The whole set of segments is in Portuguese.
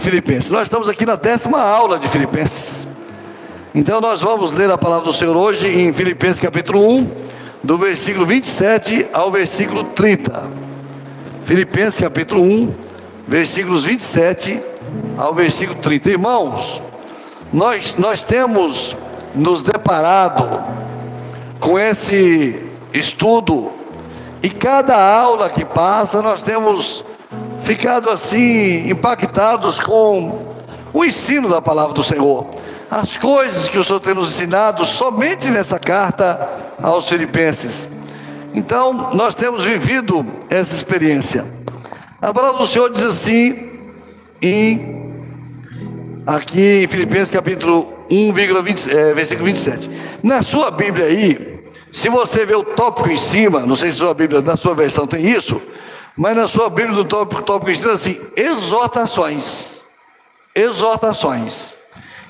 Filipenses. Nós estamos aqui na décima aula de Filipenses. Então nós vamos ler a palavra do Senhor hoje em Filipenses capítulo 1, do versículo 27 ao versículo 30. Filipenses capítulo 1, versículos 27 ao versículo 30. Irmãos, nós, nós temos nos deparado com esse estudo e cada aula que passa nós temos ficado assim impactados com o ensino da palavra do Senhor. As coisas que o Senhor tem nos ensinado somente nesta carta aos Filipenses. Então, nós temos vivido essa experiência. A palavra do Senhor diz assim, em, aqui em Filipenses capítulo 1, é, versículo 27. Na sua Bíblia aí, se você vê o tópico em cima, não sei se sua Bíblia, na sua versão tem isso, mas na sua Bíblia do tópico, tópico escrito assim, exortações. Exortações.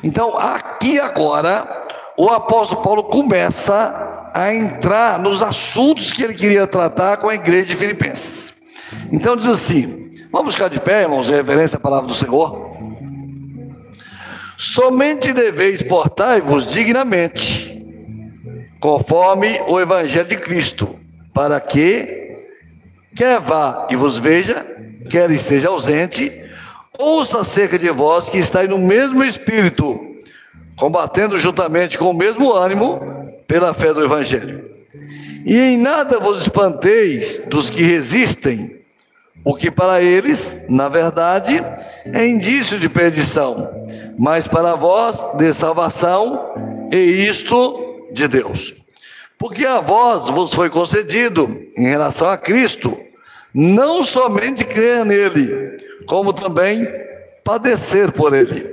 Então, aqui agora, o apóstolo Paulo começa a entrar nos assuntos que ele queria tratar com a igreja de Filipenses. Então diz assim: vamos ficar de pé, irmãos, em reverência à palavra do Senhor. Somente deveis portar-vos dignamente, conforme o Evangelho de Cristo, para que quer vá e vos veja, quer esteja ausente, ouça acerca de vós que estáis no mesmo espírito, combatendo juntamente com o mesmo ânimo pela fé do Evangelho. E em nada vos espanteis dos que resistem, o que para eles, na verdade, é indício de perdição, mas para vós de salvação, e isto de Deus. Porque a vós vos foi concedido, em relação a Cristo, não somente crer nele, como também padecer por ele,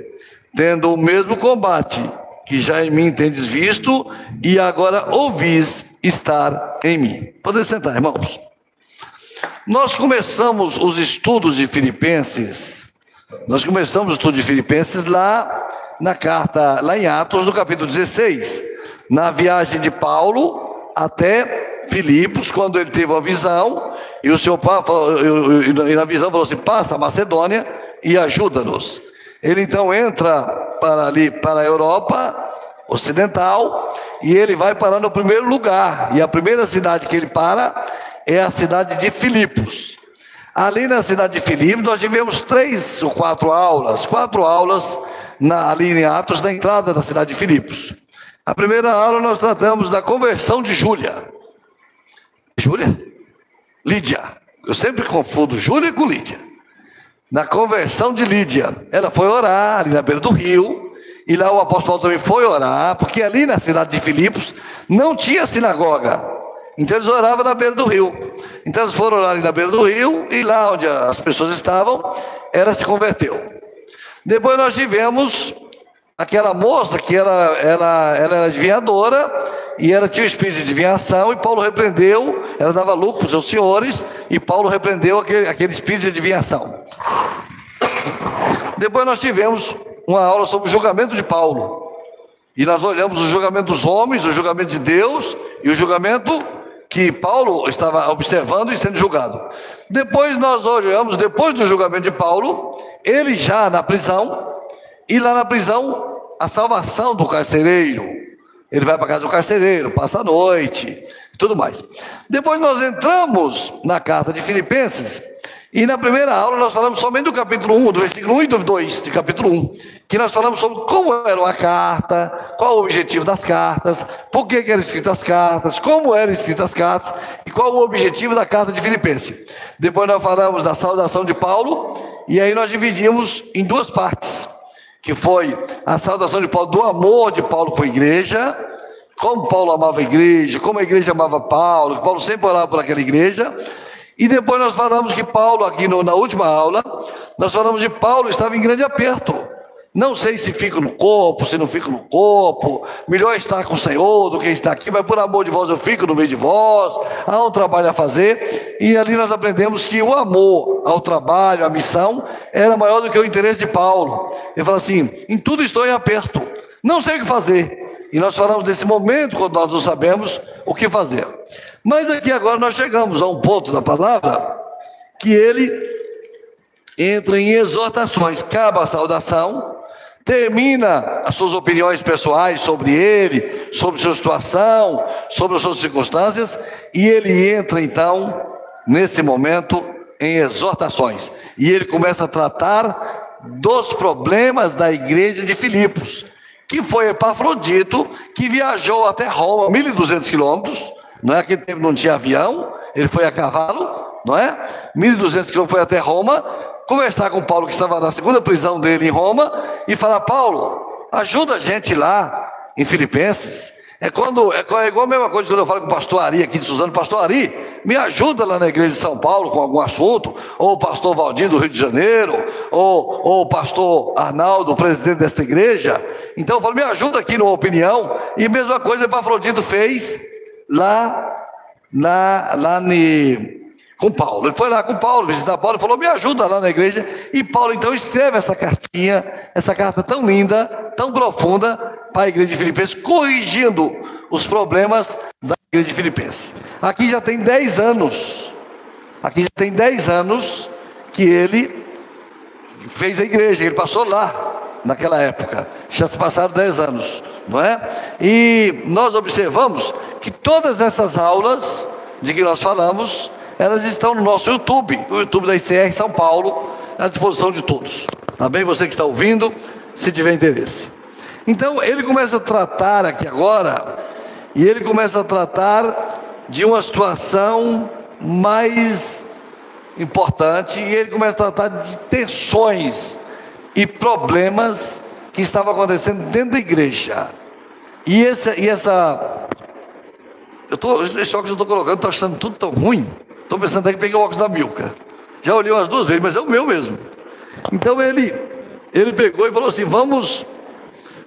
tendo o mesmo combate que já em mim tendes visto e agora ouvis estar em mim. Podem sentar, irmãos. Nós começamos os estudos de Filipenses, nós começamos o estudo de Filipenses lá na carta, lá em Atos, no capítulo 16 na viagem de Paulo até Filipos, quando ele teve a visão, e o seu pai falou, e na visão falou assim: passa a Macedônia e ajuda-nos. Ele então entra para ali, para a Europa Ocidental, e ele vai parar no primeiro lugar. E a primeira cidade que ele para é a cidade de Filipos. Ali na cidade de Filipos, nós tivemos três ou quatro aulas, quatro aulas na, ali em Atos, na entrada da cidade de Filipos. A primeira aula nós tratamos da conversão de Júlia. Júlia? Lídia. Eu sempre confundo Júlia com Lídia. Na conversão de Lídia, ela foi orar ali na beira do rio, e lá o apóstolo também foi orar, porque ali na cidade de Filipos não tinha sinagoga. Então eles oravam na beira do rio. Então eles foram orar ali na beira do rio, e lá onde as pessoas estavam, ela se converteu. Depois nós tivemos aquela moça que ela, ela, ela era adivinhadora e ela tinha o espírito de adivinhação e Paulo repreendeu, ela dava lucro para os seus senhores e Paulo repreendeu aquele, aquele espírito de adivinhação. Depois nós tivemos uma aula sobre o julgamento de Paulo. E nós olhamos o julgamento dos homens, o julgamento de Deus e o julgamento que Paulo estava observando e sendo julgado. Depois nós olhamos, depois do julgamento de Paulo, ele já na prisão, e lá na prisão, a salvação do carcereiro. Ele vai para casa do carcereiro, passa a noite, tudo mais. Depois nós entramos na carta de Filipenses, e na primeira aula nós falamos somente do capítulo 1, do versículo 1 e do 2 de capítulo 1, que nós falamos sobre como era uma carta, qual o objetivo das cartas, por que, que eram escritas as cartas, como eram escritas as cartas e qual o objetivo da carta de Filipenses. Depois nós falamos da saudação de Paulo, e aí nós dividimos em duas partes que foi a saudação de Paulo, do amor de Paulo com a igreja, como Paulo amava a igreja, como a igreja amava Paulo, que Paulo sempre orava por aquela igreja. E depois nós falamos que Paulo, aqui no, na última aula, nós falamos de Paulo estava em grande aperto. Não sei se fico no corpo, se não fico no corpo. Melhor estar com o Senhor do que estar aqui, mas por amor de vós eu fico no meio de vós. Há um trabalho a fazer. E ali nós aprendemos que o amor ao trabalho, à missão, era maior do que o interesse de Paulo. Ele fala assim: em tudo estou em aperto, não sei o que fazer. E nós falamos desse momento quando nós não sabemos o que fazer. Mas aqui agora nós chegamos a um ponto da palavra que ele entra em exortações, acaba a saudação, termina as suas opiniões pessoais sobre ele, sobre sua situação, sobre as suas circunstâncias, e ele entra então, nesse momento, em exortações. E ele começa a tratar dos problemas da igreja de Filipos, que foi Epafrodito, que viajou até Roma, 1.200 quilômetros, não é? Aquele tempo não tinha avião, ele foi a cavalo, não é? 1.200 quilômetros foi até Roma, conversar com Paulo, que estava na segunda prisão dele em Roma, e falar: Paulo, ajuda a gente lá em Filipenses. É, quando, é, é igual a mesma coisa quando eu falo com o pastor Ari aqui de Suzano, pastor Ari, me ajuda lá na igreja de São Paulo com algum assunto, ou o pastor Valdir do Rio de Janeiro, ou, ou o pastor Arnaldo, presidente desta igreja. Então eu falo, me ajuda aqui numa opinião, e a mesma coisa o Epafrodito fez lá, lá, lá ne, com Paulo. Ele foi lá com Paulo, visitar Paulo falou: Me ajuda lá na igreja. E Paulo então escreve essa cartinha, essa carta tão linda, tão profunda, para a igreja de Filipenses, corrigindo os problemas da igreja de Filipenses. Aqui já tem 10 anos, aqui já tem 10 anos que ele fez a igreja, ele passou lá naquela época, já se passaram 10 anos, não é? E nós observamos que todas essas aulas de que nós falamos, elas estão no nosso YouTube, no YouTube da ICR São Paulo, à disposição de todos. Tá bem? Você que está ouvindo, se tiver interesse. Então, ele começa a tratar aqui agora, e ele começa a tratar de uma situação mais importante, e ele começa a tratar de tensões e problemas que estavam acontecendo dentro da igreja. E essa, e essa eu tô, esse óculos eu estou colocando, estou achando tudo tão ruim. Estou pensando até que peguei o óculos da Milka. Já olhei umas duas vezes, mas é o meu mesmo. Então ele, ele pegou e falou assim: vamos,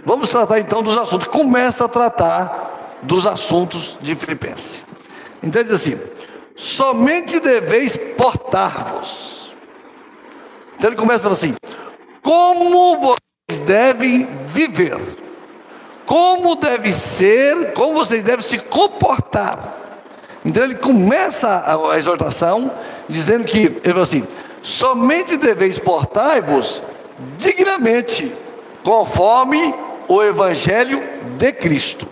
vamos tratar então dos assuntos. Começa a tratar dos assuntos de Filipenses. Então ele diz assim: somente deveis portar-vos. Então ele começa falar assim: como vocês devem viver, como deve ser, como vocês devem se comportar. Então ele começa a, exortação dizendo que, ele falou assim: somente deveis portar-vos dignamente, conforme o Evangelho de Cristo.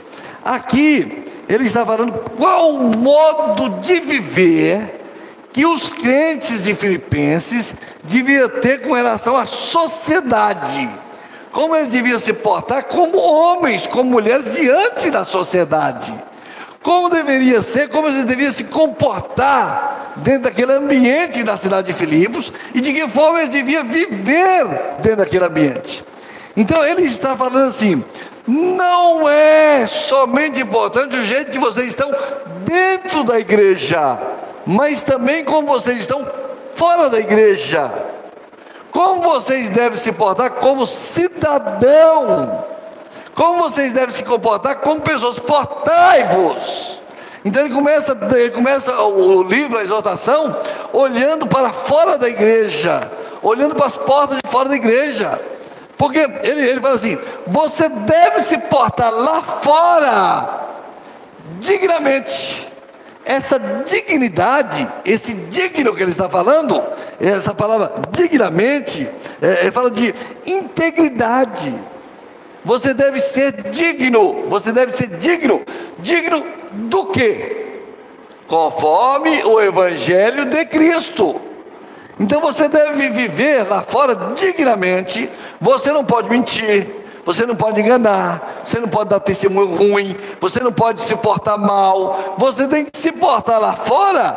Aqui ele está falando qual o modo de viver que os crentes de Filipenses deviam ter com relação à sociedade. Como eles deviam se portar como homens, como mulheres diante da sociedade como deveria ser, como eles deveriam se comportar dentro daquele ambiente da cidade de Filipos e de que forma eles deviam viver dentro daquele ambiente. Então ele está falando assim: não é somente importante o jeito que vocês estão dentro da igreja, mas também como vocês estão fora da igreja. Como vocês devem se portar como cidadão como vocês devem se comportar como pessoas? Portai-vos. Então ele começa, ele começa o livro, a exortação, olhando para fora da igreja, olhando para as portas de fora da igreja. Porque ele, ele fala assim: você deve se portar lá fora, dignamente. Essa dignidade, esse digno que ele está falando, essa palavra dignamente, é, ele fala de integridade. Você deve ser digno. Você deve ser digno. Digno do quê? Conforme o Evangelho de Cristo. Então você deve viver lá fora dignamente. Você não pode mentir. Você não pode enganar, você não pode dar testemunho ruim, você não pode se portar mal, você tem que se portar lá fora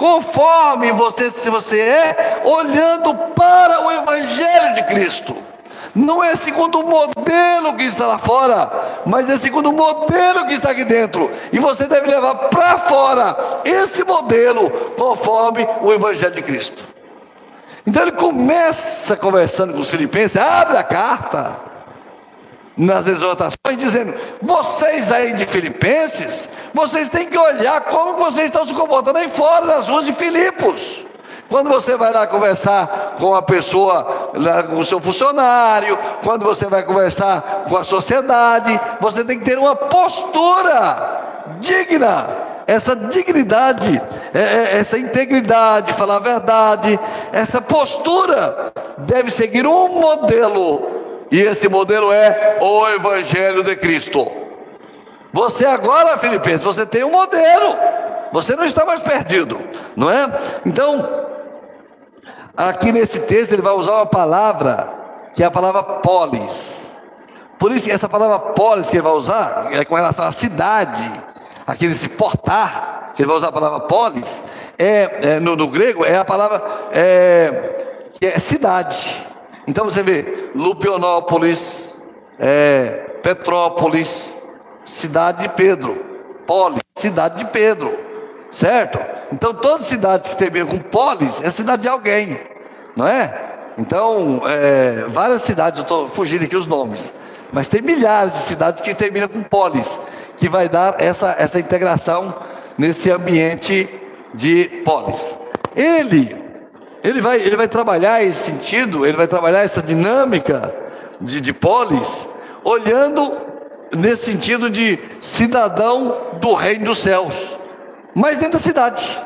conforme você, se você é, olhando para o Evangelho de Cristo. Não é segundo o modelo que está lá fora, mas é segundo o modelo que está aqui dentro. E você deve levar para fora esse modelo conforme o Evangelho de Cristo. Então ele começa conversando com os filipenses, abre a carta nas exortações, dizendo: vocês aí de Filipenses, vocês têm que olhar como vocês estão se comportando aí fora das ruas de Filipos. Quando você vai lá conversar com a pessoa, com o seu funcionário, quando você vai conversar com a sociedade, você tem que ter uma postura digna. essa dignidade, é, é, essa integridade, falar a verdade, essa postura deve seguir um modelo, e esse modelo é o Evangelho de Cristo. Você agora, Filipenses, você tem um modelo, você não está mais perdido, não é? Então, aqui nesse texto ele vai usar uma palavra, que é a palavra polis. Por isso, essa palavra polis que ele vai usar é com relação à cidade, aquele se portar, que ele vai usar a palavra polis, é, é no, no, grego é a palavra é, que é cidade. Então você vê Lupionópolis, é, Petrópolis, cidade de Pedro, polis, cidade de Pedro, certo? Então todas as cidades que terminam com polis é cidade de alguém, não é? Então, é, várias cidades, eu estou fugindo aqui os nomes, mas tem milhares de cidades que terminam com polis, que vai dar essa, essa integração nesse ambiente de polis. Ele, ele vai, ele vai trabalhar esse sentido, ele vai trabalhar essa dinâmica de, de polis, olhando nesse sentido de cidadão do reino dos céus, mas dentro da cidade.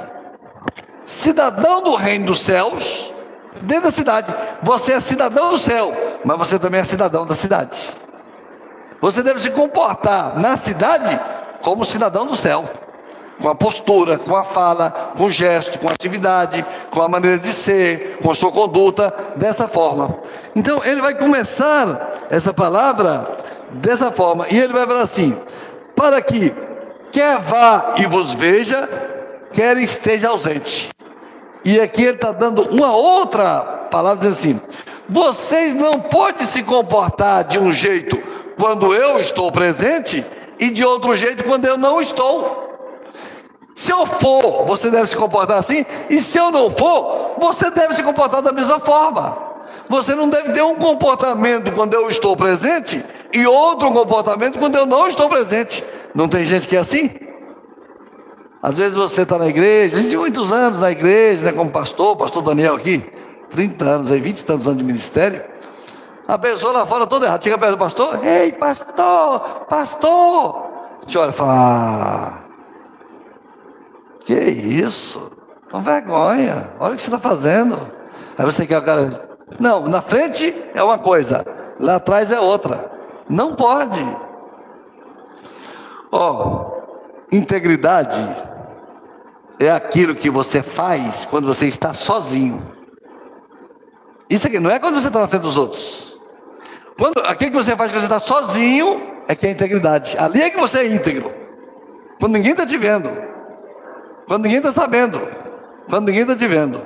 Cidadão do reino dos céus, dentro da cidade. Você é cidadão do céu, mas você também é cidadão da cidade. Você deve se comportar na cidade como cidadão do céu, com a postura, com a fala, com o gesto, com a atividade, com a maneira de ser, com a sua conduta, dessa forma. Então ele vai começar essa palavra dessa forma, e ele vai falar assim: para que quer vá e vos veja, quer esteja ausente. E aqui ele está dando uma outra palavra, dizendo assim: vocês não podem se comportar de um jeito quando eu estou presente e de outro jeito quando eu não estou. Se eu for, você deve se comportar assim, e se eu não for, você deve se comportar da mesma forma. Você não deve ter um comportamento quando eu estou presente e outro comportamento quando eu não estou presente. Não tem gente que é assim? Às vezes você está na igreja, tem muitos anos na igreja, né, como pastor, pastor Daniel aqui, 30 anos aí, 20 e tantos anos de ministério. A pessoa lá fora toda errada. Chega perto do pastor, ei, pastor, pastor. Gente olha e fala, ah, que isso? Com vergonha, olha o que você está fazendo. Aí você quer o cara. Não, na frente é uma coisa, lá atrás é outra. Não pode. Ó, oh, integridade é aquilo que você faz quando você está sozinho. Isso aqui não é quando você está na frente dos outros. Quando aquilo que você faz quando você está sozinho é que é integridade. Ali é que você é íntegro. Quando ninguém está te vendo. Quando ninguém está sabendo. Quando ninguém está te vendo.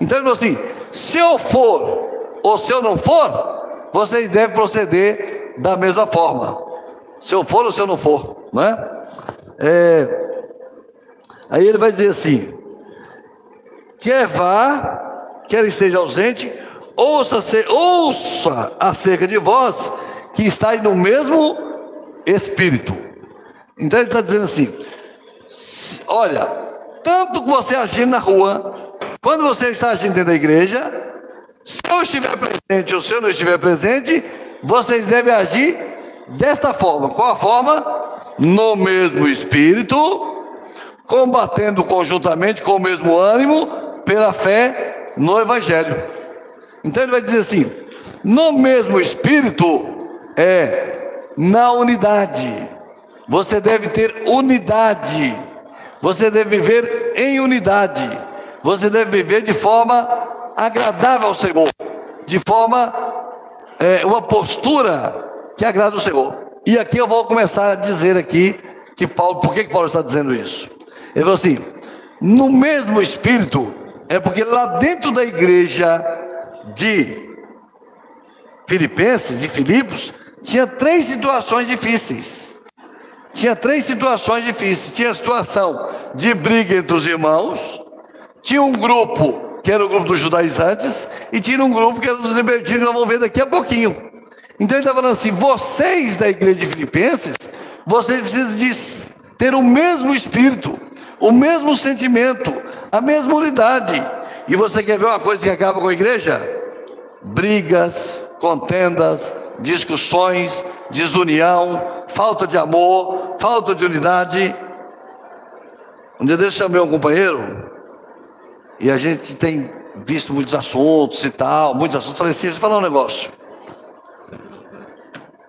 Então ele falou assim: se eu for ou se eu não for, vocês devem proceder da mesma forma. Se eu for ou se eu não for, não é? é aí ele vai dizer assim: quer vá, quer esteja ausente, ouça, ouça acerca de vós que estáis no mesmo espírito. Então ele está dizendo assim: olha, tanto que você agindo na rua, quando você está dentro da igreja, se eu estiver presente ou se eu não estiver presente, vocês devem agir desta forma. Qual a forma? No mesmo espírito, combatendo conjuntamente com o mesmo ânimo, pela fé no Evangelho. Então ele vai dizer assim: no mesmo espírito é na unidade. Você deve ter unidade. Você deve viver em unidade. Você deve viver de forma agradável ao Senhor, de forma é, uma postura que agrada o Senhor. E aqui eu vou começar a dizer aqui que Paulo, por que, Paulo está dizendo isso? Ele falou assim: no mesmo espírito, é porque lá dentro da igreja de Filipenses e Filipos tinha três situações difíceis. Tinha três situações difíceis. Tinha a situação de briga entre os irmãos, tinha um grupo que era o grupo dos judaizantes, e tinha um grupo que era dos libertinos, que nós vamos ver daqui a pouquinho. Então ele está falando assim: vocês da igreja de Filipenses, vocês precisam de ter o mesmo espírito, o mesmo sentimento, a mesma unidade. E você quer ver uma coisa que acaba com a igreja? Brigas, contendas, discussões, desunião, falta de amor, falta de unidade. Um dia desse chamei um companheiro e a gente tem visto muitos assuntos e tal, muitos assuntos. Falei assim, deixa eu falar um negócio.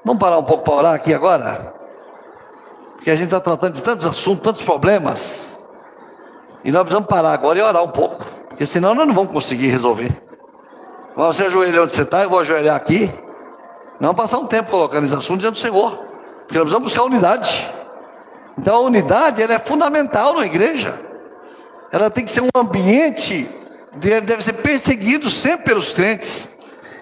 Vamos parar um pouco para orar aqui agora? Porque a gente está tratando de tantos assuntos, tantos problemas. E nós precisamos parar agora e orar um pouco. Porque senão nós não vamos conseguir resolver. Você ajoelha onde você está, eu vou ajoelhar aqui. Vamos passar um tempo colocando esse assunto diante do Senhor. Porque nós precisamos buscar unidade. Então a unidade ela é fundamental na igreja. Ela tem que ser um ambiente, deve, ser perseguido sempre pelos crentes.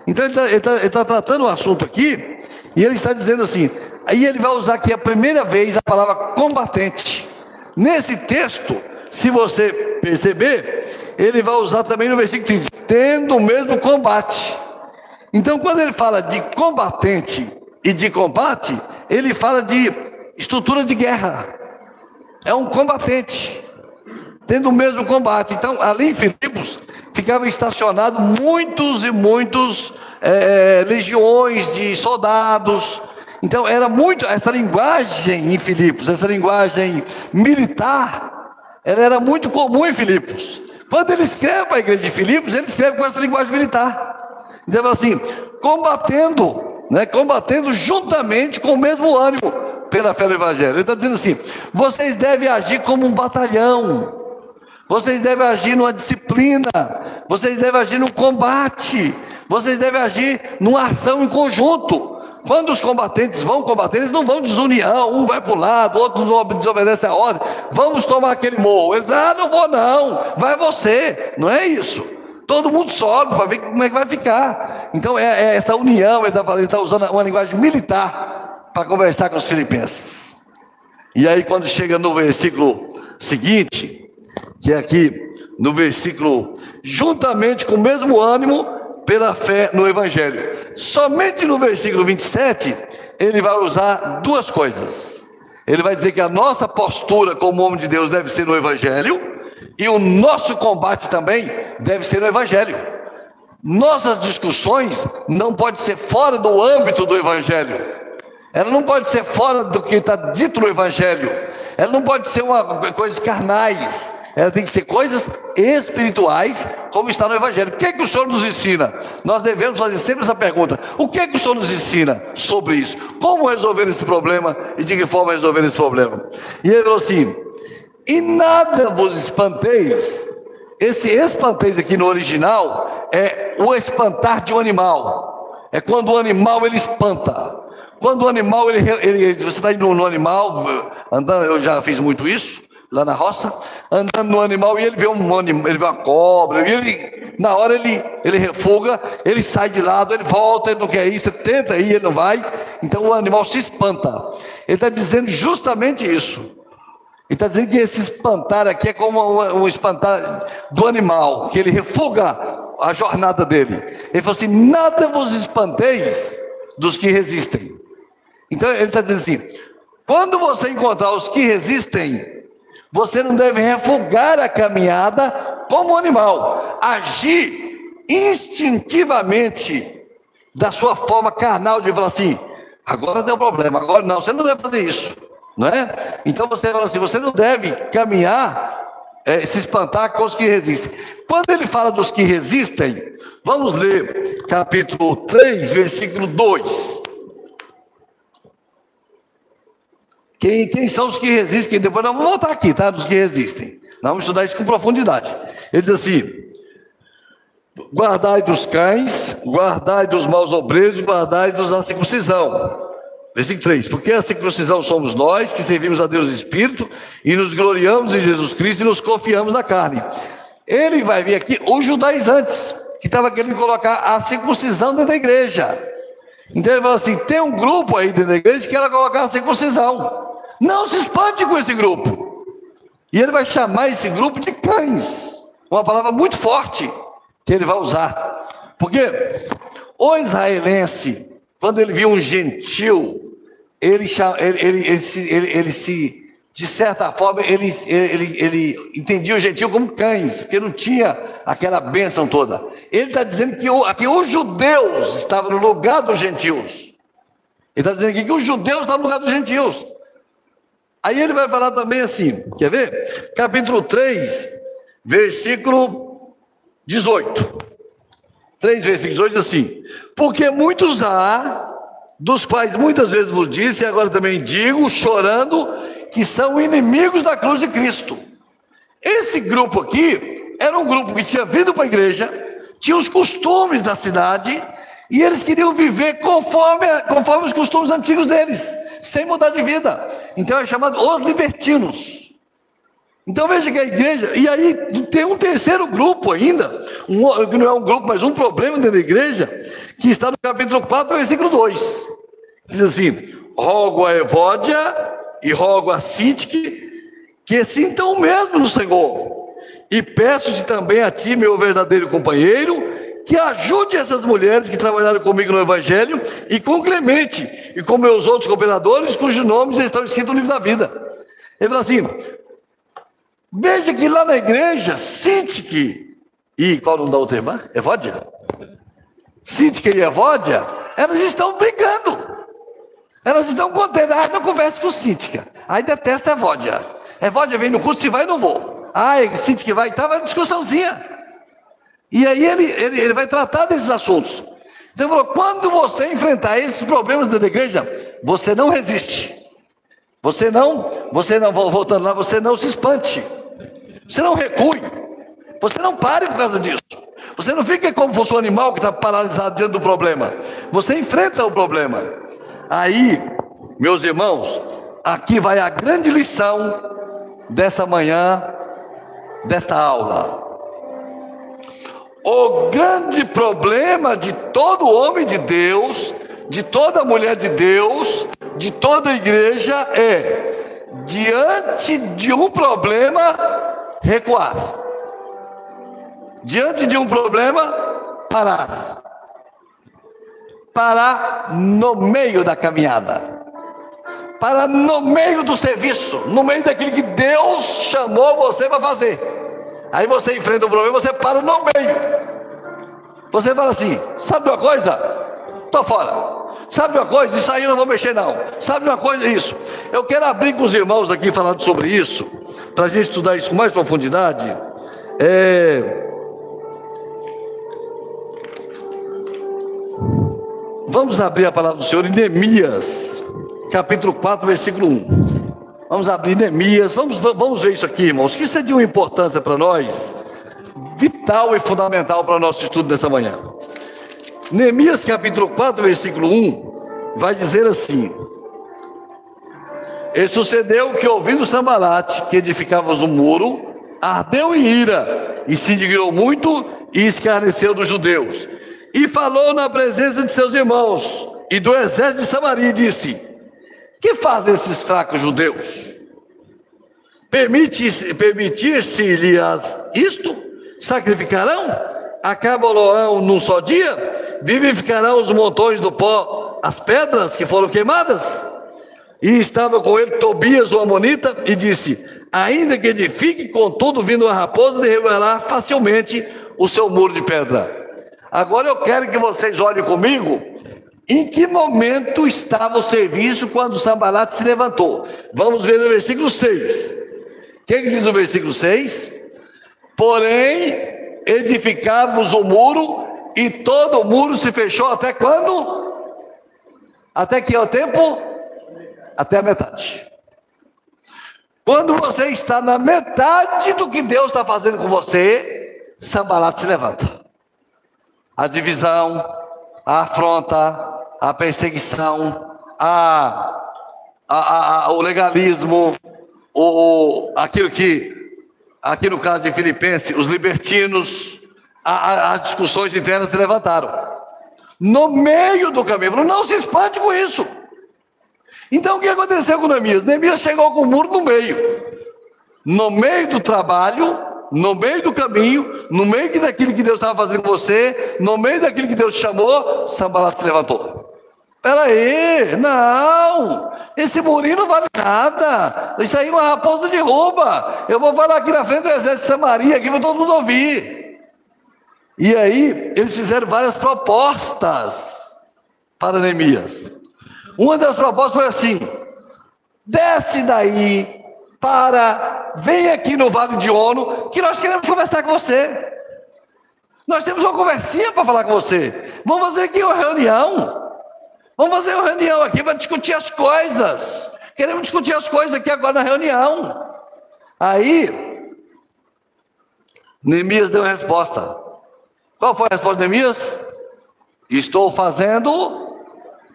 Então ele está tá, tá tratando o assunto aqui, e ele está dizendo assim, aí ele vai usar aqui a primeira vez a palavra combatente. Nesse texto, se você perceber, ele vai usar também no versículo 30, tendo o mesmo combate. Então, quando ele fala de combatente e de combate, ele fala de estrutura de guerra. É um combatente, tendo o mesmo combate. Então, ali em Filipos, ficavam estacionados muitos e muitos é, legiões de soldados. Então, era muito, essa linguagem em Filipos, essa linguagem militar, ela era muito comum em Filipos. Quando ele escreve para a igreja de Filipos, ele escreve com essa linguagem militar. Então, assim, combatendo, né, combatendo juntamente com o mesmo ânimo pela fé no Evangelho. Ele está dizendo assim: vocês devem agir como um batalhão, vocês devem agir numa disciplina, vocês devem agir num combate, vocês devem agir numa ação em conjunto. Quando os combatentes vão combater, eles não vão desunião, um vai para o lado, outro desobedece a ordem. Vamos tomar aquele morro. Eles, ah, não vou não, vai você. Não é isso. Todo mundo sobe para ver como é que vai ficar. Então é, é essa união, ele está tá usando uma linguagem militar para conversar com os filipenses. E aí quando chega no versículo seguinte, que é aqui no versículo, juntamente com o mesmo ânimo, pela fé no Evangelho. Somente no versículo 27, ele vai usar duas coisas. Ele vai dizer que a nossa postura como homem de Deus deve ser no Evangelho, e o nosso combate também deve ser no Evangelho. Nossas discussões não pode ser fora do âmbito do Evangelho. Ela não pode ser fora do que está dito no Evangelho. Ela não pode ser uma coisas carnais. Ela tem que ser coisas espirituais, como está no Evangelho. O que é que o Senhor nos ensina? Nós devemos fazer sempre essa pergunta: o que é que o Senhor nos ensina sobre isso? Como resolver esse problema e de que forma resolver esse problema? E ele falou assim: e nada vos espanteis. Esse espanteis aqui no original é o espantar de um animal. É quando o animal ele espanta. Quando o animal ele, ele você está indo no animal andando, eu já fiz muito isso lá na roça, andando no animal e ele vê um animal, ele vê uma cobra, e ele na hora ele ele refuga, ele sai de lado, ele volta, ele não quer ir, você tenta ir, ele não vai. Então o animal se espanta. Ele está dizendo justamente isso. Ele está dizendo que esse espantar aqui é como um espantar do animal, que ele refuga a jornada dele. Ele falou assim: nada vos espanteis dos que resistem. Então ele está dizendo assim: quando você encontrar os que resistem, você não deve refugar a caminhada como animal, agir instintivamente da sua forma carnal de falar assim: agora deu problema, agora não, você não deve fazer isso não é? Então você fala assim: você não deve caminhar, é, se espantar com os que resistem. Quando ele fala dos que resistem, vamos ler capítulo 3, versículo 2. Quem, quem são os que resistem? Depois nós vamos voltar aqui, tá? Dos que resistem. Nós vamos estudar isso com profundidade. Ele diz assim: guardai dos cães, guardai dos maus obreiros, guardai dos da circuncisão Versículo 3: Porque a circuncisão somos nós que servimos a Deus Espírito e nos gloriamos em Jesus Cristo e nos confiamos na carne. Ele vai vir aqui os judaizantes, que estava querendo colocar a circuncisão dentro da igreja. Então ele fala assim: tem um grupo aí dentro da igreja que quer colocar a circuncisão. Não se espante com esse grupo. E ele vai chamar esse grupo de cães. Uma palavra muito forte que ele vai usar. Porque o israelense, quando ele viu um gentil ele, ele, ele, ele, se, ele, se de certa forma, ele, ele, ele entendia o gentil como cães, porque não tinha aquela bênção toda. Ele está dizendo que, o, que os judeus estavam no lugar dos gentios. Ele está dizendo aqui que os judeus estavam no lugar dos gentios. Aí ele vai falar também assim, quer ver? Capítulo 3, versículo 18. 3, versículo 18 diz assim: Porque muitos há, dos quais muitas vezes vos disse, e agora também digo, chorando, que são inimigos da cruz de Cristo. Esse grupo aqui era um grupo que tinha vindo para a igreja, tinha os costumes da cidade, e eles queriam viver conforme, conforme os costumes antigos deles, sem mudar de vida. Então é chamado os libertinos. Então veja que a igreja, e aí tem um terceiro grupo ainda, um, que não é um grupo, mas um problema dentro da igreja, que está no capítulo 4, versículo 2. Diz assim: rogo a Evódia e rogo a Sintique que sintam o mesmo no Senhor. E peço-te também a ti, meu verdadeiro companheiro, que ajude essas mulheres que trabalharam comigo no Evangelho e com Clemente e com meus outros cooperadores, cujos nomes estão escritos no livro da vida. Ele fala assim: veja que lá na igreja, Sintique e qual o nome da outra irmã? Evódia? Sintique e Evódia, elas estão brigando. Elas estão contentes. Ah, não converse com Cíntica. Aí detesta Evódia. Evódia vem no culto, se vai, não vou. Ah, Cíntica vai, estava uma discussãozinha. E aí ele, ele, ele vai tratar desses assuntos. Então ele falou: quando você enfrentar esses problemas da igreja, você não resiste. Você não, você não, voltando lá, você não se espante. Você não recue. Você não pare por causa disso. Você não fica como fosse um animal que está paralisado diante do problema. Você enfrenta o problema. Aí, meus irmãos, aqui vai a grande lição dessa manhã, desta aula. O grande problema de todo homem de Deus, de toda mulher de Deus, de toda igreja é, diante de um problema, recuar. Diante de um problema, parar. Parar no meio da caminhada. Para no meio do serviço, no meio daquilo que Deus chamou você para fazer. Aí você enfrenta um problema, você para no meio. Você fala assim: sabe uma coisa? Estou fora. Sabe uma coisa? Isso aí eu não vou mexer, não. Sabe uma coisa? Isso. Eu quero abrir com os irmãos aqui falando sobre isso, para a gente estudar isso com mais profundidade. É... Vamos abrir a palavra do Senhor em Neemias, capítulo 4, versículo 1. Vamos abrir Neemias, vamos, vamos ver isso aqui, irmãos, que isso é de uma importância para nós, vital e fundamental para o nosso estudo nessa manhã. Neemias capítulo 4, versículo 1, vai dizer assim: E sucedeu que, ouvindo Sambalate, que edificavas o muro, ardeu em ira, e se indignou muito, e escarneceu dos judeus, e falou na presença de seus irmãos, e do exército de Samaria, e disse: que fazem esses fracos judeus? Permitir-se-lhes isto? Sacrificarão? Acabam num só dia? Vivificarão os montões do pó, as pedras que foram queimadas? E estava com ele Tobias, o Amonita, e disse: Ainda que edifique, contudo, vindo a raposa, derrubará facilmente o seu muro de pedra. Agora eu quero que vocês olhem comigo em que momento estava o serviço quando Sambalat se levantou? Vamos ver no versículo 6. O que, diz o versículo 6? Porém, edificávamos o muro e todo o muro se fechou até quando? Até que é o tempo? Até a metade. Quando você está na metade do que Deus está fazendo com você, Sambalat se levanta. A divisão, a afronta, a perseguição, a, a, a o legalismo, o, aquilo que, aqui no caso de Filipenses, os libertinos, a, as discussões internas se levantaram. No meio do caminho, falou, não se espante com isso. Então o que aconteceu com Neemias? Neemias chegou com o muro no meio. No meio do trabalho, no meio do caminho, no meio daquilo que Deus estava fazendo com você, no meio daquilo que Deus te chamou, Sambalat se levantou. Peraí, não, esse murinho não vale nada. Isso aí é uma raposa de rouba. Eu vou falar aqui na frente do exército de Samaria, aqui para todo mundo ouvir. E aí, eles fizeram várias propostas para Neemias. Uma das propostas foi assim: desce daí para, vem aqui no Vale de Ono, que nós queremos conversar com você. Nós temos uma conversinha para falar com você. Vamos fazer aqui uma reunião. Vamos fazer uma reunião aqui para discutir as coisas. Queremos discutir as coisas aqui agora na reunião. Aí, Neemias deu a resposta. Qual foi a resposta de Neemias? Estou fazendo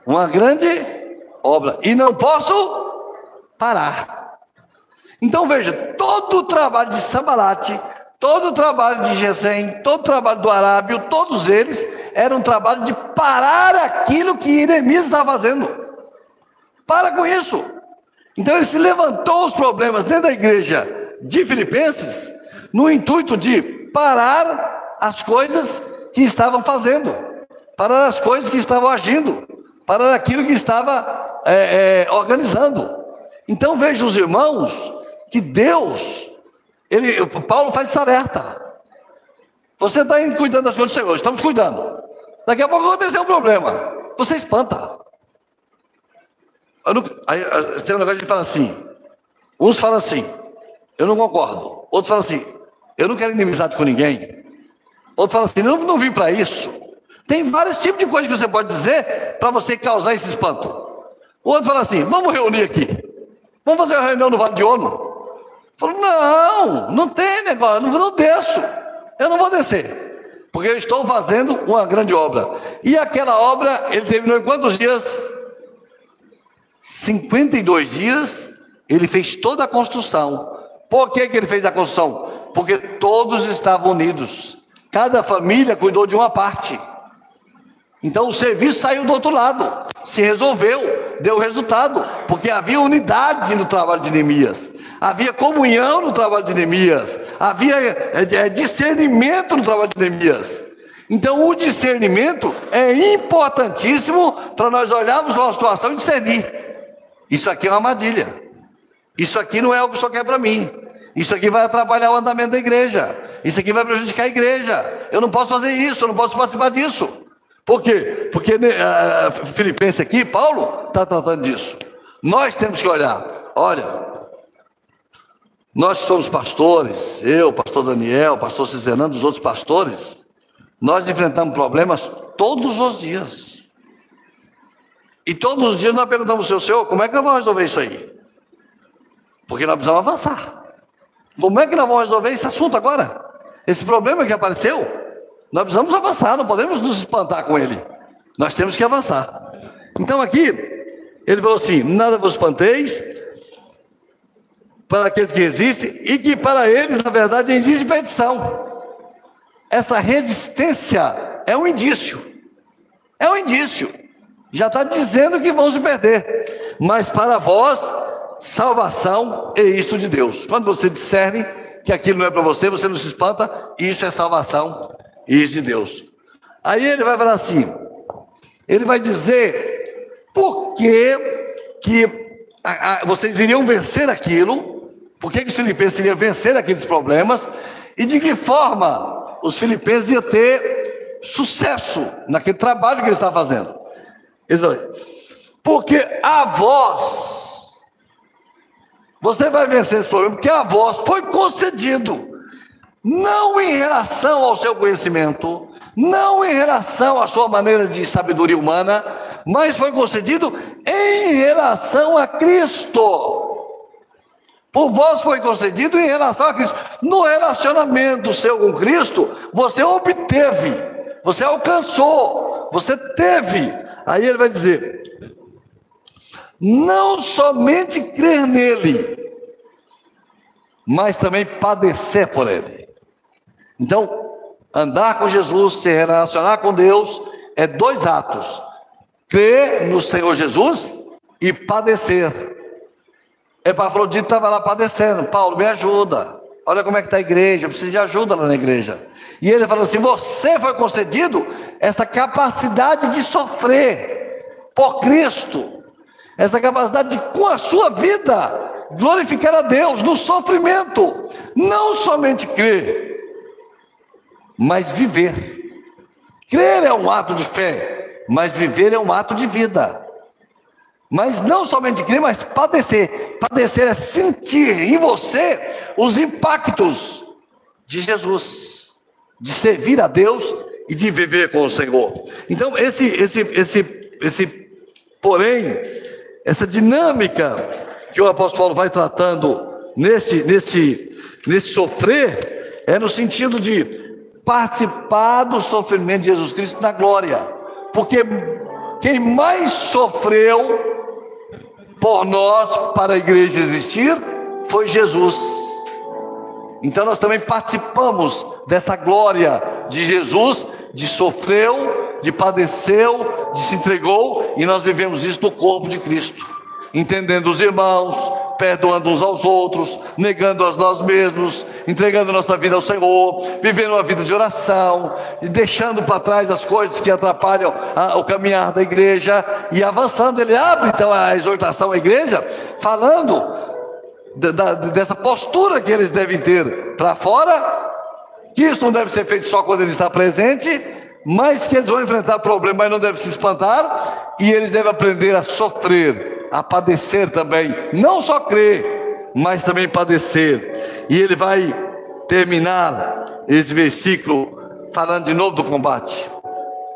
uma grande obra e não posso parar. Então veja, todo o trabalho de Sambalate, todo o trabalho de Gesem, todo o trabalho do Arábio, todos eles eram um trabalho de parar aquilo que Neemias estava fazendo. Para com isso. Então ele se levantou os problemas dentro da igreja de Filipenses no intuito de parar as coisas que estavam fazendo, parar as coisas que estavam agindo, parar aquilo que estava é, é, organizando. Então veja os irmãos que Deus, ele, Paulo faz isso alerta. Você está cuidando das coisas do Senhor, estamos cuidando. Daqui a pouco aconteceu um problema, você espanta. Não, aí, tem um negócio que fala assim: uns falam assim, eu não concordo. Outros falam assim, eu não quero inimizade com ninguém. Outros falam assim, não, não vim para isso. Tem vários tipos de coisas que você pode dizer para você causar esse espanto. O outro fala assim, vamos reunir aqui. Vamos fazer uma reunião no Vale de Ono. Falou, não, não tem negócio, não, não desço. Eu não vou descer. Porque eu estou fazendo uma grande obra. E aquela obra, ele terminou em quantos dias? 52 dias, ele fez toda a construção. Por que, que ele fez a construção? Porque todos estavam unidos. Cada família cuidou de uma parte. Então o serviço saiu do outro lado, se resolveu, deu resultado, porque havia unidade no trabalho de Neemias, havia comunhão no trabalho de Neemias, havia é, é, discernimento no trabalho de Neemias. Então o discernimento é importantíssimo para nós olharmos uma situação e discernir. Isso aqui é uma armadilha. Isso aqui não é o que senhor quer para mim. Isso aqui vai atrapalhar o andamento da igreja. Isso aqui vai prejudicar a igreja. Eu não posso fazer isso, eu não posso participar disso. Por quê? Porque uh, Filipenses aqui, Paulo está tratando disso. Nós temos que olhar. Olha, nós somos pastores, eu, pastor Daniel, pastor Cizenando, os outros pastores, nós enfrentamos problemas todos os dias. E todos os dias nós perguntamos ao Senhor, Senhor, como é que nós vamos resolver isso aí? Porque nós precisamos avançar. Como é que nós vamos resolver esse assunto agora? Esse problema que apareceu? Nós precisamos avançar, não podemos nos espantar com ele. Nós temos que avançar. Então aqui, ele falou assim: nada vos espanteis para aqueles que resistem e que para eles, na verdade, existe petição. Essa resistência é um indício. É um indício já está dizendo que vão se perder. Mas para vós, salvação é isto de Deus. Quando você discerne que aquilo não é para você, você não se espanta, isso é salvação, isso de Deus. Aí ele vai falar assim: ele vai dizer por que, que a, a, vocês iriam vencer aquilo, por que, que os filipenses iriam vencer aqueles problemas, e de que forma os filipenses iam ter sucesso naquele trabalho que eles estavam fazendo. Porque a voz, você vai vencer esse problema, porque a voz foi concedido, não em relação ao seu conhecimento, não em relação à sua maneira de sabedoria humana, mas foi concedido em relação a Cristo. Por vós foi concedido em relação a Cristo. No relacionamento seu com Cristo, você obteve, você alcançou, você teve Aí ele vai dizer: não somente crer nele, mas também padecer por ele. Então, andar com Jesus, se relacionar com Deus, é dois atos: crer no Senhor Jesus e padecer. Epafrodito estava lá padecendo, Paulo, me ajuda. Olha como é que está a igreja, eu preciso de ajuda lá na igreja. E ele falou assim: você foi concedido essa capacidade de sofrer por Cristo, essa capacidade de, com a sua vida, glorificar a Deus no sofrimento, não somente crer, mas viver. Crer é um ato de fé, mas viver é um ato de vida. Mas não somente crer, mas padecer. Padecer é sentir em você os impactos de Jesus, de servir a Deus e de viver com o Senhor. Então, esse, esse, esse, esse, porém, essa dinâmica que o apóstolo Paulo vai tratando nesse, nesse, nesse sofrer, é no sentido de participar do sofrimento de Jesus Cristo na glória. Porque quem mais sofreu por nós para a igreja existir foi Jesus. Então nós também participamos dessa glória de Jesus, de sofreu, de padeceu, de se entregou, e nós vivemos isso no corpo de Cristo, entendendo os irmãos, perdoando uns aos outros, negando a nós mesmos, entregando nossa vida ao Senhor, vivendo uma vida de oração, e deixando para trás as coisas que atrapalham a, o caminhar da igreja e avançando. Ele abre então a exortação à igreja, falando da, dessa postura que eles devem ter para fora, que isso não deve ser feito só quando ele está presente, mas que eles vão enfrentar problemas, mas não devem se espantar, e eles devem aprender a sofrer a padecer também, não só crer, mas também padecer. E ele vai terminar esse versículo falando de novo do combate.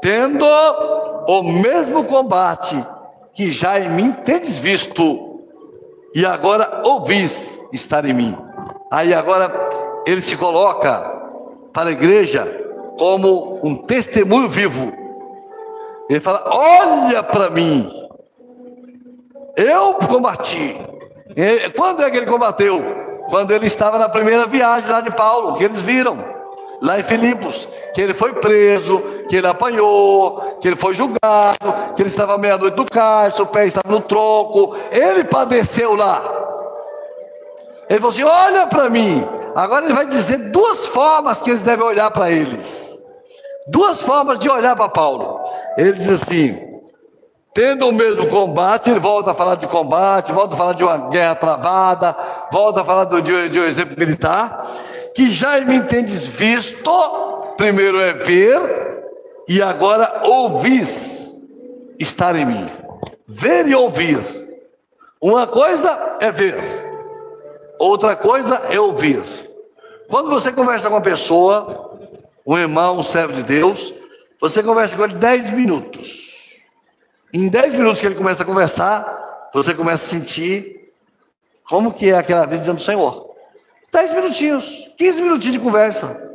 Tendo o mesmo combate que já em mim tendes visto, e agora ouvis estar em mim. Aí agora ele se coloca para a igreja como um testemunho vivo. Ele fala: Olha para mim, eu combati. Quando é que ele combateu? Quando ele estava na primeira viagem lá de Paulo, que eles viram, lá em Filipos, que ele foi preso, que ele apanhou, que ele foi julgado, que ele estava meia-noite do caixa, o pé estava no tronco, ele padeceu lá. Ele falou assim: olha para mim. Agora ele vai dizer duas formas que eles devem olhar para eles. Duas formas de olhar para Paulo. Ele diz assim: Tendo o mesmo combate, ele volta a falar de combate, volta a falar de uma guerra travada, volta a falar do, de, de um exemplo militar, que já me entendes visto, primeiro é ver, e agora ouvis estar em mim. Ver e ouvir. Uma coisa é ver, outra coisa é ouvir. Quando você conversa com uma pessoa, um irmão, um servo de Deus, você conversa com ele 10 minutos. Em 10 minutos que ele começa a conversar, você começa a sentir como que é aquela vida dizendo Senhor. 10 minutinhos, 15 minutinhos de conversa.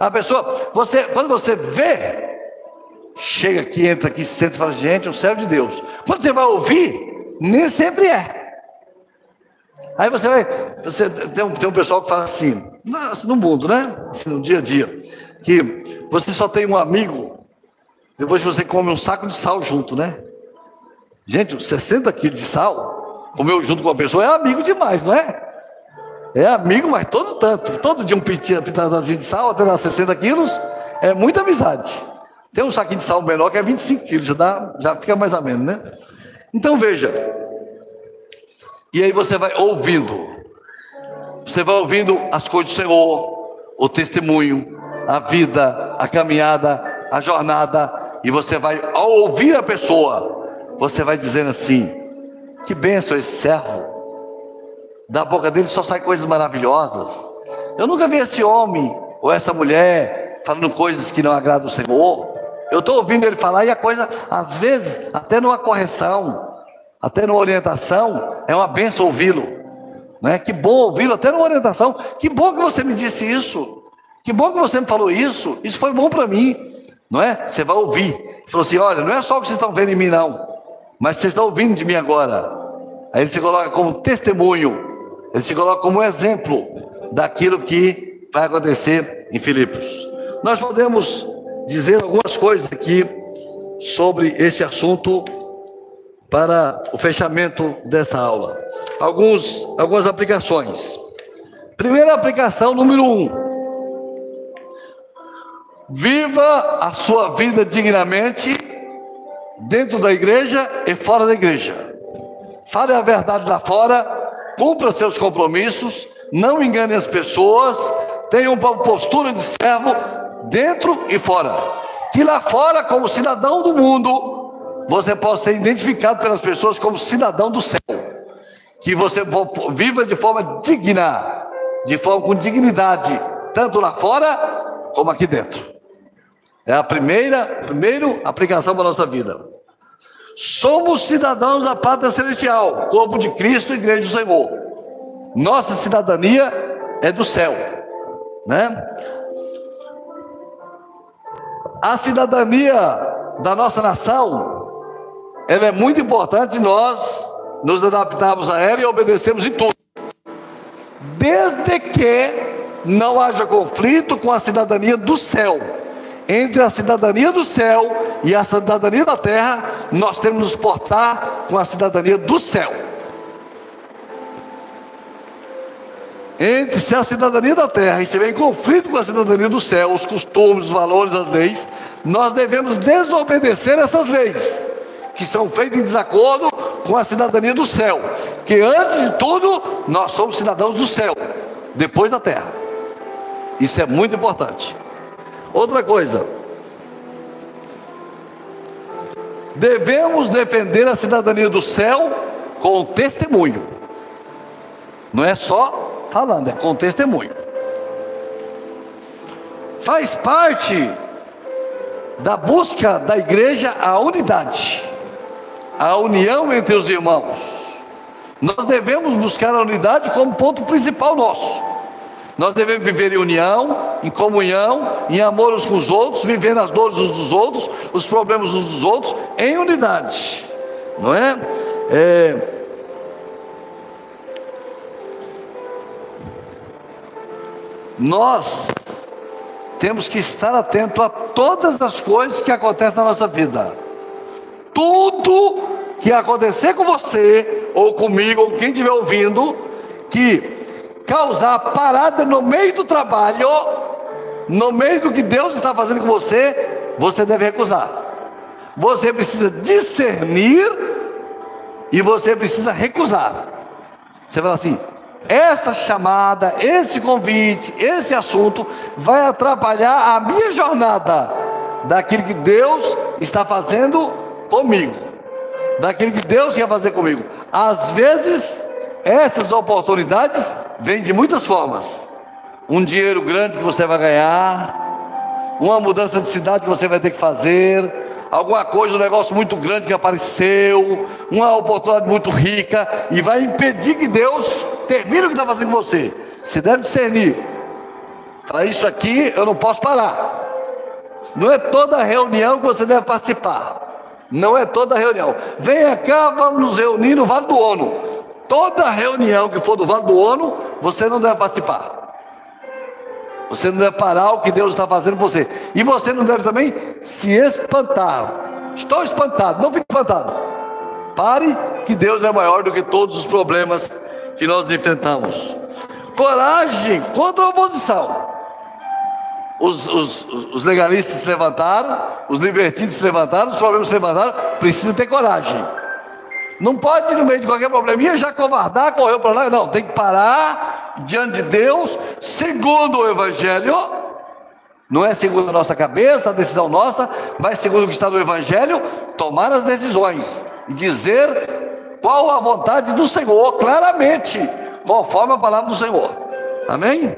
A pessoa, você, quando você vê, chega aqui, entra aqui, senta e fala, gente, um servo de Deus. Quando você vai ouvir, nem sempre é. Aí você vai, você tem um, tem um pessoal que fala assim, no mundo, né? Assim, no dia a dia, que você só tem um amigo depois você come um saco de sal junto, né? Gente, 60 quilos de sal, comeu junto com a pessoa, é amigo demais, não é? É amigo, mas todo tanto. Todo dia um pitadazinho de sal, até dar 60 quilos, é muita amizade. Tem um saquinho de sal menor que é 25 quilos, já, dá, já fica mais ou menos, né? Então veja. E aí você vai ouvindo. Você vai ouvindo as coisas do Senhor, o testemunho, a vida, a caminhada, a jornada. E você vai, ao ouvir a pessoa, você vai dizendo assim: que benção esse servo, da boca dele só sai coisas maravilhosas. Eu nunca vi esse homem ou essa mulher falando coisas que não agradam o Senhor. Eu estou ouvindo ele falar e a coisa, às vezes, até numa correção, até numa orientação, é uma benção ouvi-lo. Né? Que bom ouvi-lo, até numa orientação. Que bom que você me disse isso. Que bom que você me falou isso. Isso foi bom para mim. Não é? Você vai ouvir. Ele falou assim: olha, não é só o que vocês estão vendo em mim, não. Mas vocês estão ouvindo de mim agora. Aí ele se coloca como testemunho, ele se coloca como exemplo daquilo que vai acontecer em Filipos. Nós podemos dizer algumas coisas aqui sobre esse assunto para o fechamento dessa aula. Alguns, algumas aplicações. Primeira aplicação, número um. Viva a sua vida dignamente dentro da igreja e fora da igreja. Fale a verdade lá fora, cumpra seus compromissos, não engane as pessoas, tenha uma postura de servo dentro e fora. Que lá fora, como cidadão do mundo, você possa ser identificado pelas pessoas como cidadão do céu. Que você viva de forma digna, de forma com dignidade, tanto lá fora como aqui dentro. É a primeira, primeira aplicação para a nossa vida. Somos cidadãos da pátria celestial, corpo de Cristo, igreja do Senhor. Nossa cidadania é do céu, né? A cidadania da nossa nação, ela é muito importante nós nos adaptarmos a ela e obedecermos em tudo. Desde que não haja conflito com a cidadania do céu. Entre a cidadania do céu e a cidadania da terra, nós temos nos portar com a cidadania do céu. Entre se a cidadania da terra estiver em conflito com a cidadania do céu, os costumes, os valores, as leis, nós devemos desobedecer essas leis, que são feitas em desacordo com a cidadania do céu. Que antes de tudo, nós somos cidadãos do céu, depois da terra. Isso é muito importante. Outra coisa, devemos defender a cidadania do céu com testemunho. Não é só falando, é com testemunho. Faz parte da busca da igreja a unidade, a união entre os irmãos. Nós devemos buscar a unidade como ponto principal nosso. Nós devemos viver em união, em comunhão, em amor uns com os outros, vivendo as dores uns dos outros, os problemas uns dos outros, em unidade, não é? é... Nós temos que estar atento a todas as coisas que acontecem na nossa vida. Tudo que acontecer com você, ou comigo, ou quem estiver ouvindo, que causar parada no meio do trabalho, no meio do que Deus está fazendo com você, você deve recusar. Você precisa discernir e você precisa recusar. Você fala assim: essa chamada, esse convite, esse assunto vai atrapalhar a minha jornada daquilo que Deus está fazendo comigo, daquilo que Deus quer fazer comigo. Às vezes, essas oportunidades vêm de muitas formas. Um dinheiro grande que você vai ganhar, uma mudança de cidade que você vai ter que fazer, alguma coisa, um negócio muito grande que apareceu, uma oportunidade muito rica, e vai impedir que Deus termine o que está fazendo com você. Você deve discernir. Para isso aqui eu não posso parar. Não é toda reunião que você deve participar. Não é toda reunião. Venha cá, vamos nos reunir no Vale do ONU. Toda reunião que for do Vale do ONU, você não deve participar. Você não deve parar o que Deus está fazendo com você. E você não deve também se espantar. Estou espantado, não fique espantado. Pare, que Deus é maior do que todos os problemas que nós enfrentamos. Coragem contra a oposição. Os, os, os, legalistas se levantaram, os libertinos se levantaram, os problemas se levantaram, precisa ter coragem. Não pode, no meio de qualquer probleminha, já covardar, correu para lá. Não, tem que parar diante de Deus, segundo o Evangelho. Não é segundo a nossa cabeça, a decisão nossa, mas segundo o que está no Evangelho, tomar as decisões e dizer qual a vontade do Senhor, claramente, conforme a palavra do Senhor. Amém?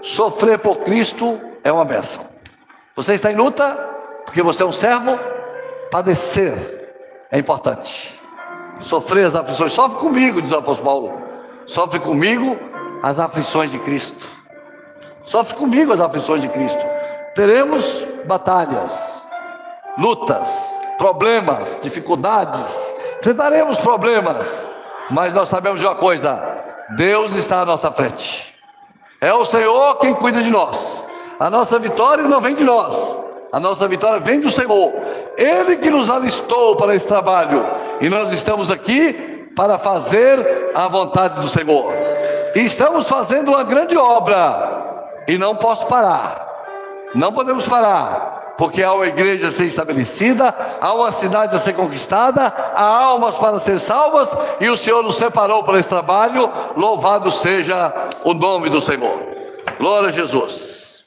Sofrer por Cristo é uma bênção. Você está em luta, porque você é um servo, padecer é importante sofrer as aflições. Sofre comigo, diz o apóstolo Paulo. Sofre comigo as aflições de Cristo. Sofre comigo as aflições de Cristo. Teremos batalhas, lutas, problemas, dificuldades. Enfrentaremos problemas, mas nós sabemos de uma coisa: Deus está à nossa frente. É o Senhor quem cuida de nós. A nossa vitória não vem de nós, a nossa vitória vem do Senhor. Ele que nos alistou para esse trabalho. E nós estamos aqui para fazer a vontade do Senhor. E estamos fazendo uma grande obra. E não posso parar. Não podemos parar. Porque há uma igreja a ser estabelecida, há uma cidade a ser conquistada, há almas para ser salvas, e o Senhor nos separou para esse trabalho. Louvado seja o nome do Senhor. Glória a Jesus.